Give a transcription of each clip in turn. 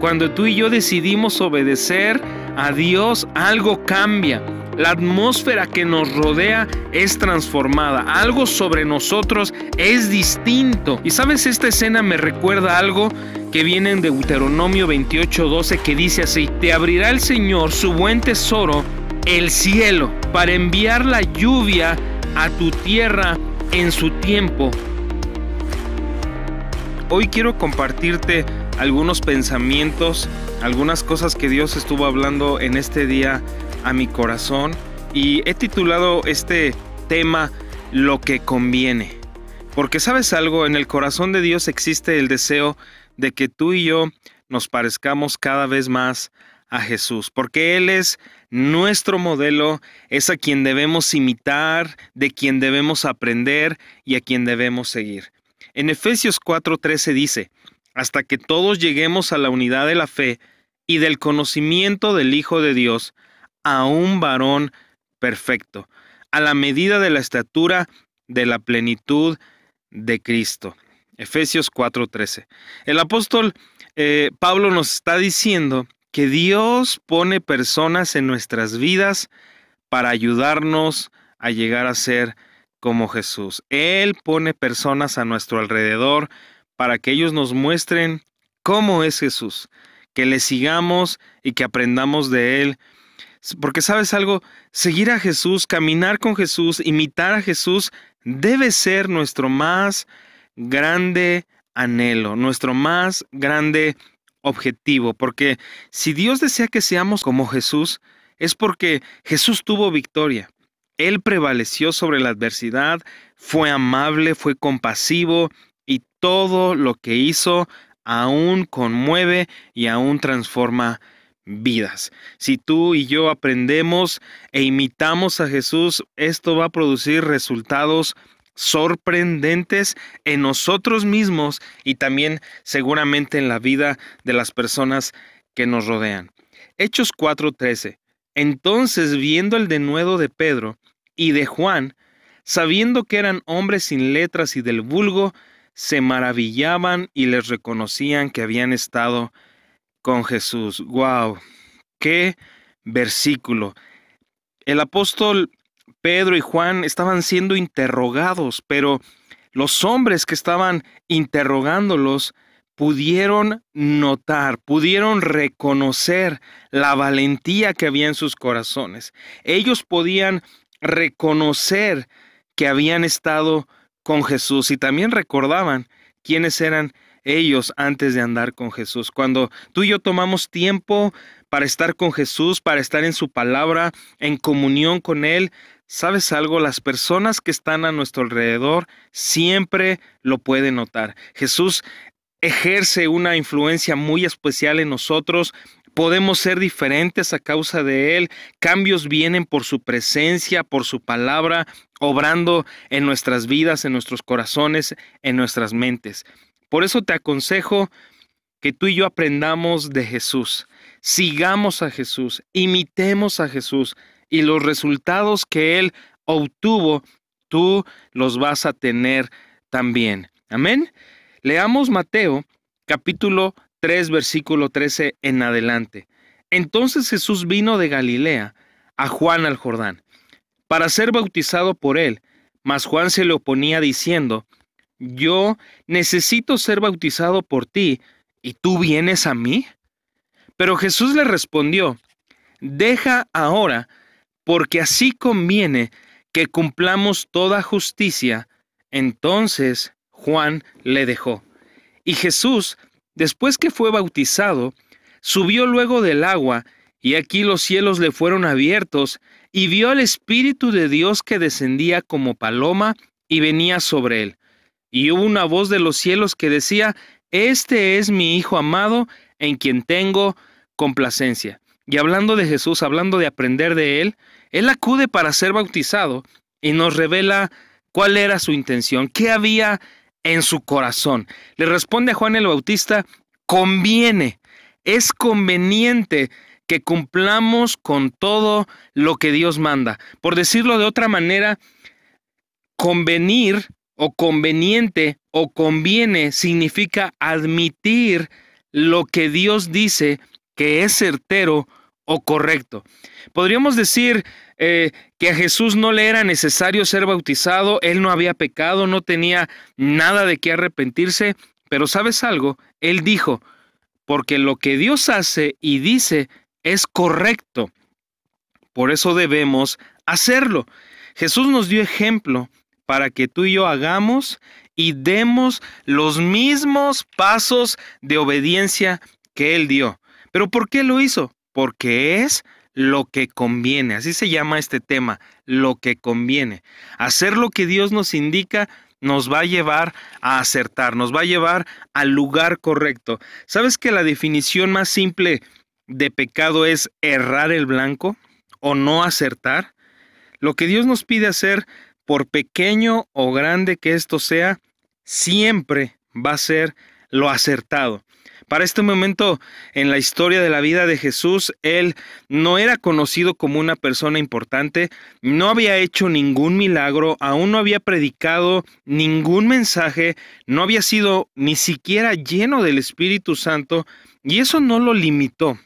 Cuando tú y yo decidimos obedecer a Dios, algo cambia. La atmósfera que nos rodea es transformada. Algo sobre nosotros es distinto. Y sabes, esta escena me recuerda algo que viene en Deuteronomio 28:12 que dice así, te abrirá el Señor su buen tesoro, el cielo, para enviar la lluvia a tu tierra en su tiempo. Hoy quiero compartirte algunos pensamientos, algunas cosas que Dios estuvo hablando en este día a mi corazón y he titulado este tema Lo que conviene. Porque sabes algo, en el corazón de Dios existe el deseo de que tú y yo nos parezcamos cada vez más a Jesús, porque Él es nuestro modelo, es a quien debemos imitar, de quien debemos aprender y a quien debemos seguir. En Efesios 4:13 dice, hasta que todos lleguemos a la unidad de la fe y del conocimiento del Hijo de Dios, a un varón perfecto, a la medida de la estatura de la plenitud de Cristo. Efesios 4:13. El apóstol eh, Pablo nos está diciendo que Dios pone personas en nuestras vidas para ayudarnos a llegar a ser como Jesús. Él pone personas a nuestro alrededor para que ellos nos muestren cómo es Jesús, que le sigamos y que aprendamos de Él. Porque sabes algo, seguir a Jesús, caminar con Jesús, imitar a Jesús, debe ser nuestro más grande anhelo, nuestro más grande objetivo, porque si Dios desea que seamos como Jesús, es porque Jesús tuvo victoria. Él prevaleció sobre la adversidad, fue amable, fue compasivo, todo lo que hizo aún conmueve y aún transforma vidas. Si tú y yo aprendemos e imitamos a Jesús, esto va a producir resultados sorprendentes en nosotros mismos y también seguramente en la vida de las personas que nos rodean. Hechos 4:13. Entonces, viendo el denuedo de Pedro y de Juan, sabiendo que eran hombres sin letras y del vulgo, se maravillaban y les reconocían que habían estado con Jesús. ¡Wow! ¡Qué versículo! El apóstol Pedro y Juan estaban siendo interrogados, pero los hombres que estaban interrogándolos pudieron notar, pudieron reconocer la valentía que había en sus corazones. Ellos podían reconocer que habían estado con Jesús y también recordaban quiénes eran ellos antes de andar con Jesús. Cuando tú y yo tomamos tiempo para estar con Jesús, para estar en su palabra, en comunión con Él, ¿sabes algo? Las personas que están a nuestro alrededor siempre lo pueden notar. Jesús ejerce una influencia muy especial en nosotros podemos ser diferentes a causa de Él. Cambios vienen por su presencia, por su palabra, obrando en nuestras vidas, en nuestros corazones, en nuestras mentes. Por eso te aconsejo que tú y yo aprendamos de Jesús, sigamos a Jesús, imitemos a Jesús y los resultados que Él obtuvo, tú los vas a tener también. Amén. Leamos Mateo capítulo 3, versículo 13 en adelante. Entonces Jesús vino de Galilea a Juan al Jordán, para ser bautizado por él, mas Juan se le oponía diciendo, Yo necesito ser bautizado por ti, ¿y tú vienes a mí? Pero Jesús le respondió, Deja ahora, porque así conviene que cumplamos toda justicia. Entonces Juan le dejó. Y Jesús Después que fue bautizado, subió luego del agua, y aquí los cielos le fueron abiertos, y vio al Espíritu de Dios que descendía como paloma y venía sobre él. Y hubo una voz de los cielos que decía, Este es mi Hijo amado, en quien tengo complacencia. Y hablando de Jesús, hablando de aprender de él, él acude para ser bautizado y nos revela cuál era su intención, qué había en su corazón. Le responde a Juan el Bautista, conviene, es conveniente que cumplamos con todo lo que Dios manda. Por decirlo de otra manera, convenir o conveniente o conviene significa admitir lo que Dios dice que es certero o correcto. Podríamos decir eh, que a Jesús no le era necesario ser bautizado, él no había pecado, no tenía nada de qué arrepentirse, pero sabes algo, él dijo, porque lo que Dios hace y dice es correcto. Por eso debemos hacerlo. Jesús nos dio ejemplo para que tú y yo hagamos y demos los mismos pasos de obediencia que Él dio. ¿Pero por qué lo hizo? Porque es lo que conviene. Así se llama este tema, lo que conviene. Hacer lo que Dios nos indica nos va a llevar a acertar, nos va a llevar al lugar correcto. ¿Sabes que la definición más simple de pecado es errar el blanco o no acertar? Lo que Dios nos pide hacer por pequeño o grande que esto sea, siempre va a ser lo acertado. Para este momento en la historia de la vida de Jesús, él no era conocido como una persona importante, no había hecho ningún milagro, aún no había predicado ningún mensaje, no había sido ni siquiera lleno del Espíritu Santo, y eso no lo limitó,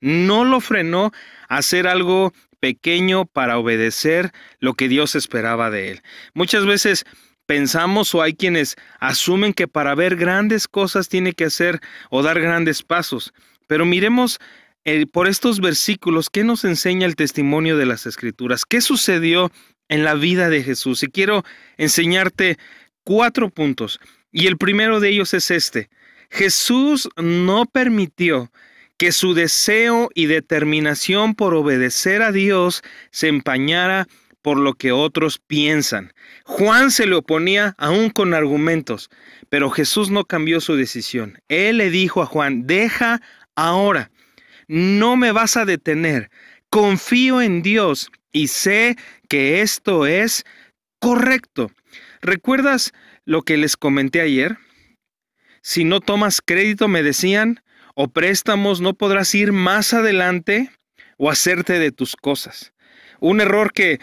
no lo frenó a hacer algo pequeño para obedecer lo que Dios esperaba de él. Muchas veces pensamos o hay quienes asumen que para ver grandes cosas tiene que hacer o dar grandes pasos. Pero miremos eh, por estos versículos qué nos enseña el testimonio de las escrituras, qué sucedió en la vida de Jesús. Y quiero enseñarte cuatro puntos. Y el primero de ellos es este. Jesús no permitió que su deseo y determinación por obedecer a Dios se empañara por lo que otros piensan. Juan se le oponía aún con argumentos, pero Jesús no cambió su decisión. Él le dijo a Juan, deja ahora, no me vas a detener, confío en Dios y sé que esto es correcto. ¿Recuerdas lo que les comenté ayer? Si no tomas crédito, me decían, o préstamos, no podrás ir más adelante o hacerte de tus cosas. Un error que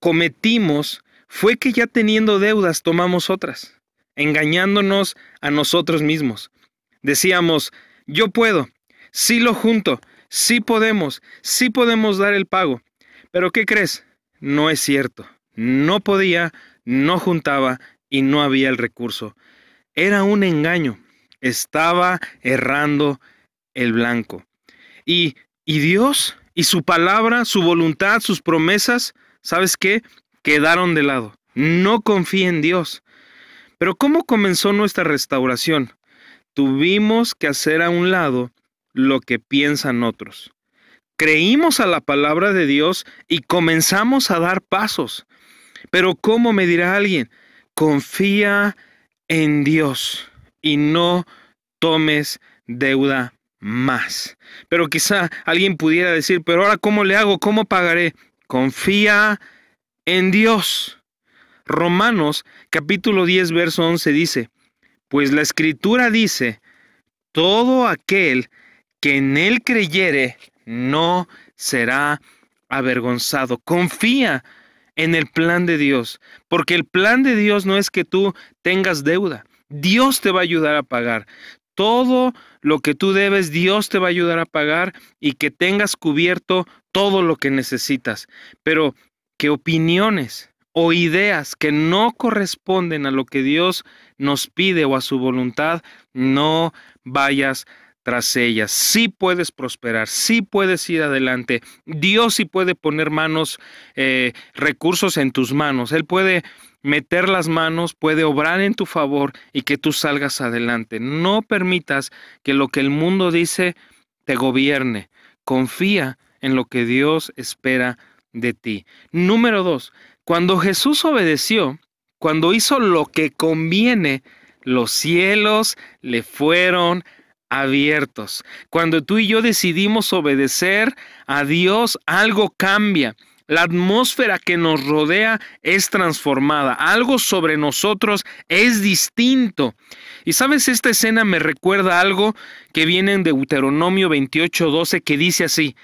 cometimos fue que ya teniendo deudas tomamos otras, engañándonos a nosotros mismos. Decíamos, yo puedo, sí lo junto, sí podemos, sí podemos dar el pago. Pero ¿qué crees? No es cierto. No podía, no juntaba y no había el recurso. Era un engaño estaba errando el blanco. Y, y Dios y su palabra, su voluntad, sus promesas, ¿sabes qué? Quedaron de lado. No confía en Dios. Pero ¿cómo comenzó nuestra restauración? Tuvimos que hacer a un lado lo que piensan otros. Creímos a la palabra de Dios y comenzamos a dar pasos. Pero ¿cómo me dirá alguien? Confía en Dios y no tomes deuda más. Pero quizá alguien pudiera decir, pero ahora ¿cómo le hago? ¿Cómo pagaré? Confía en Dios. Romanos capítulo 10, verso 11 dice, pues la escritura dice, todo aquel que en él creyere no será avergonzado. Confía en el plan de Dios, porque el plan de Dios no es que tú tengas deuda. Dios te va a ayudar a pagar. Todo lo que tú debes, Dios te va a ayudar a pagar y que tengas cubierto todo lo que necesitas. Pero que opiniones o ideas que no corresponden a lo que Dios nos pide o a su voluntad, no vayas tras ellas. Sí puedes prosperar, sí puedes ir adelante. Dios sí puede poner manos, eh, recursos en tus manos. Él puede meter las manos, puede obrar en tu favor y que tú salgas adelante. No permitas que lo que el mundo dice te gobierne. Confía en lo que Dios espera de ti. Número dos, cuando Jesús obedeció, cuando hizo lo que conviene, los cielos le fueron abiertos. Cuando tú y yo decidimos obedecer a Dios, algo cambia. La atmósfera que nos rodea es transformada. Algo sobre nosotros es distinto. Y sabes, esta escena me recuerda algo que viene en Deuteronomio 28:12 que dice así: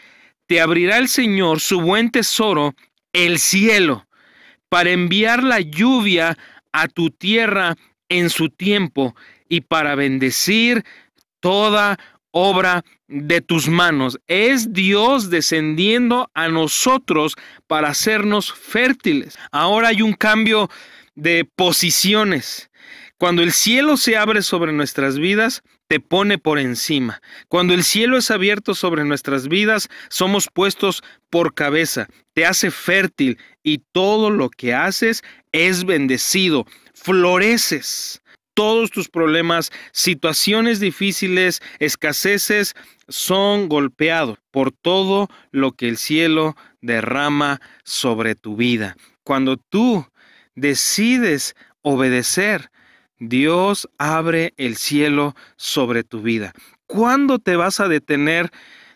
Te abrirá el Señor su buen tesoro, el cielo, para enviar la lluvia a tu tierra en su tiempo y para bendecir toda obra de tus manos. Es Dios descendiendo a nosotros para hacernos fértiles. Ahora hay un cambio de posiciones. Cuando el cielo se abre sobre nuestras vidas, te pone por encima. Cuando el cielo es abierto sobre nuestras vidas, somos puestos por cabeza. Te hace fértil y todo lo que haces es bendecido. Floreces. Todos tus problemas, situaciones difíciles, escaseces, son golpeados por todo lo que el cielo derrama sobre tu vida. Cuando tú decides obedecer, Dios abre el cielo sobre tu vida. ¿Cuándo te vas a detener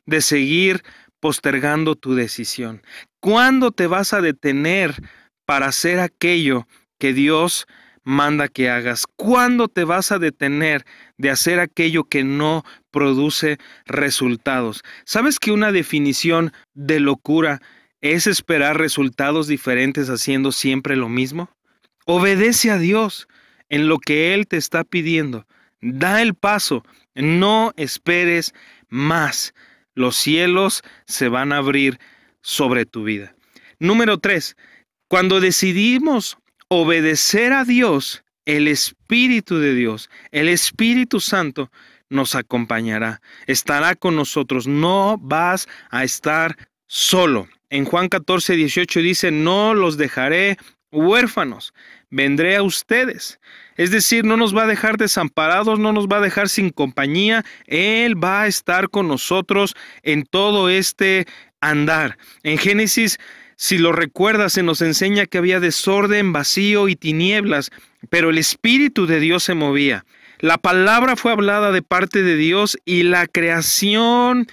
de seguir postergando tu decisión? ¿Cuándo te vas a detener para hacer aquello que Dios manda que hagas? ¿Cuándo te vas a detener de hacer aquello que no produce resultados? ¿Sabes que una definición de locura es esperar resultados diferentes haciendo siempre lo mismo? Obedece a Dios en lo que Él te está pidiendo. Da el paso, no esperes más. Los cielos se van a abrir sobre tu vida. Número tres, cuando decidimos obedecer a Dios, el Espíritu de Dios, el Espíritu Santo, nos acompañará, estará con nosotros, no vas a estar solo. En Juan 14, 18 dice, no los dejaré huérfanos, vendré a ustedes. Es decir, no nos va a dejar desamparados, no nos va a dejar sin compañía. Él va a estar con nosotros en todo este andar. En Génesis, si lo recuerdas, se nos enseña que había desorden, vacío y tinieblas, pero el Espíritu de Dios se movía. La palabra fue hablada de parte de Dios y la creación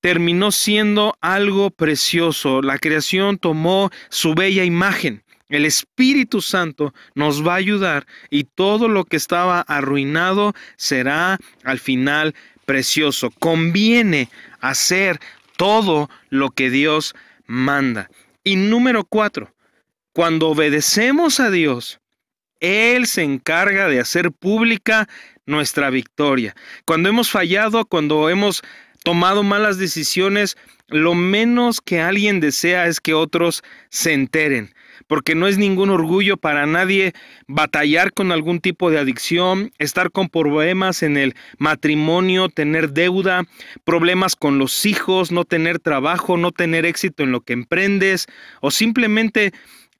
terminó siendo algo precioso. La creación tomó su bella imagen. El Espíritu Santo nos va a ayudar y todo lo que estaba arruinado será al final precioso. Conviene hacer todo lo que Dios manda. Y número cuatro, cuando obedecemos a Dios, Él se encarga de hacer pública nuestra victoria. Cuando hemos fallado, cuando hemos tomado malas decisiones, lo menos que alguien desea es que otros se enteren porque no es ningún orgullo para nadie batallar con algún tipo de adicción, estar con problemas en el matrimonio, tener deuda, problemas con los hijos, no tener trabajo, no tener éxito en lo que emprendes o simplemente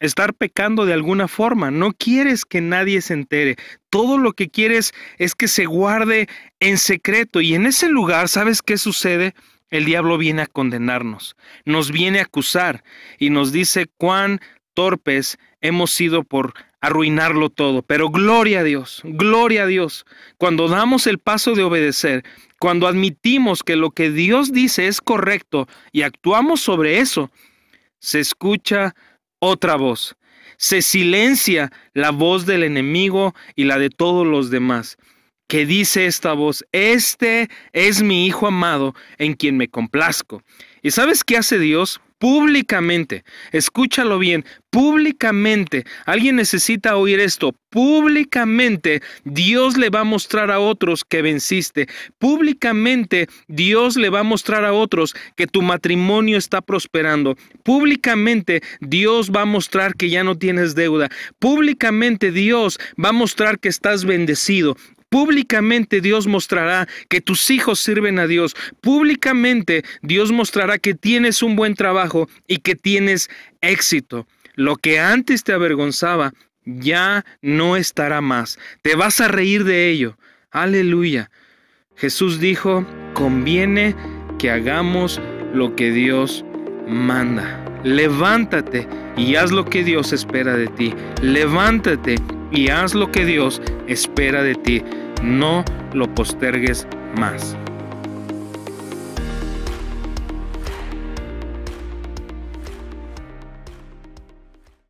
estar pecando de alguna forma. No quieres que nadie se entere. Todo lo que quieres es que se guarde en secreto. Y en ese lugar, ¿sabes qué sucede? El diablo viene a condenarnos, nos viene a acusar y nos dice cuán torpes hemos sido por arruinarlo todo. Pero gloria a Dios, gloria a Dios. Cuando damos el paso de obedecer, cuando admitimos que lo que Dios dice es correcto y actuamos sobre eso, se escucha otra voz. Se silencia la voz del enemigo y la de todos los demás. Que dice esta voz, este es mi Hijo amado en quien me complazco. ¿Y sabes qué hace Dios? Públicamente, escúchalo bien, públicamente, alguien necesita oír esto, públicamente Dios le va a mostrar a otros que venciste, públicamente Dios le va a mostrar a otros que tu matrimonio está prosperando, públicamente Dios va a mostrar que ya no tienes deuda, públicamente Dios va a mostrar que estás bendecido, Públicamente Dios mostrará que tus hijos sirven a Dios. Públicamente Dios mostrará que tienes un buen trabajo y que tienes éxito. Lo que antes te avergonzaba ya no estará más. Te vas a reír de ello. Aleluya. Jesús dijo, conviene que hagamos lo que Dios manda. Levántate y haz lo que Dios espera de ti. Levántate y haz lo que Dios espera de ti no lo postergues más.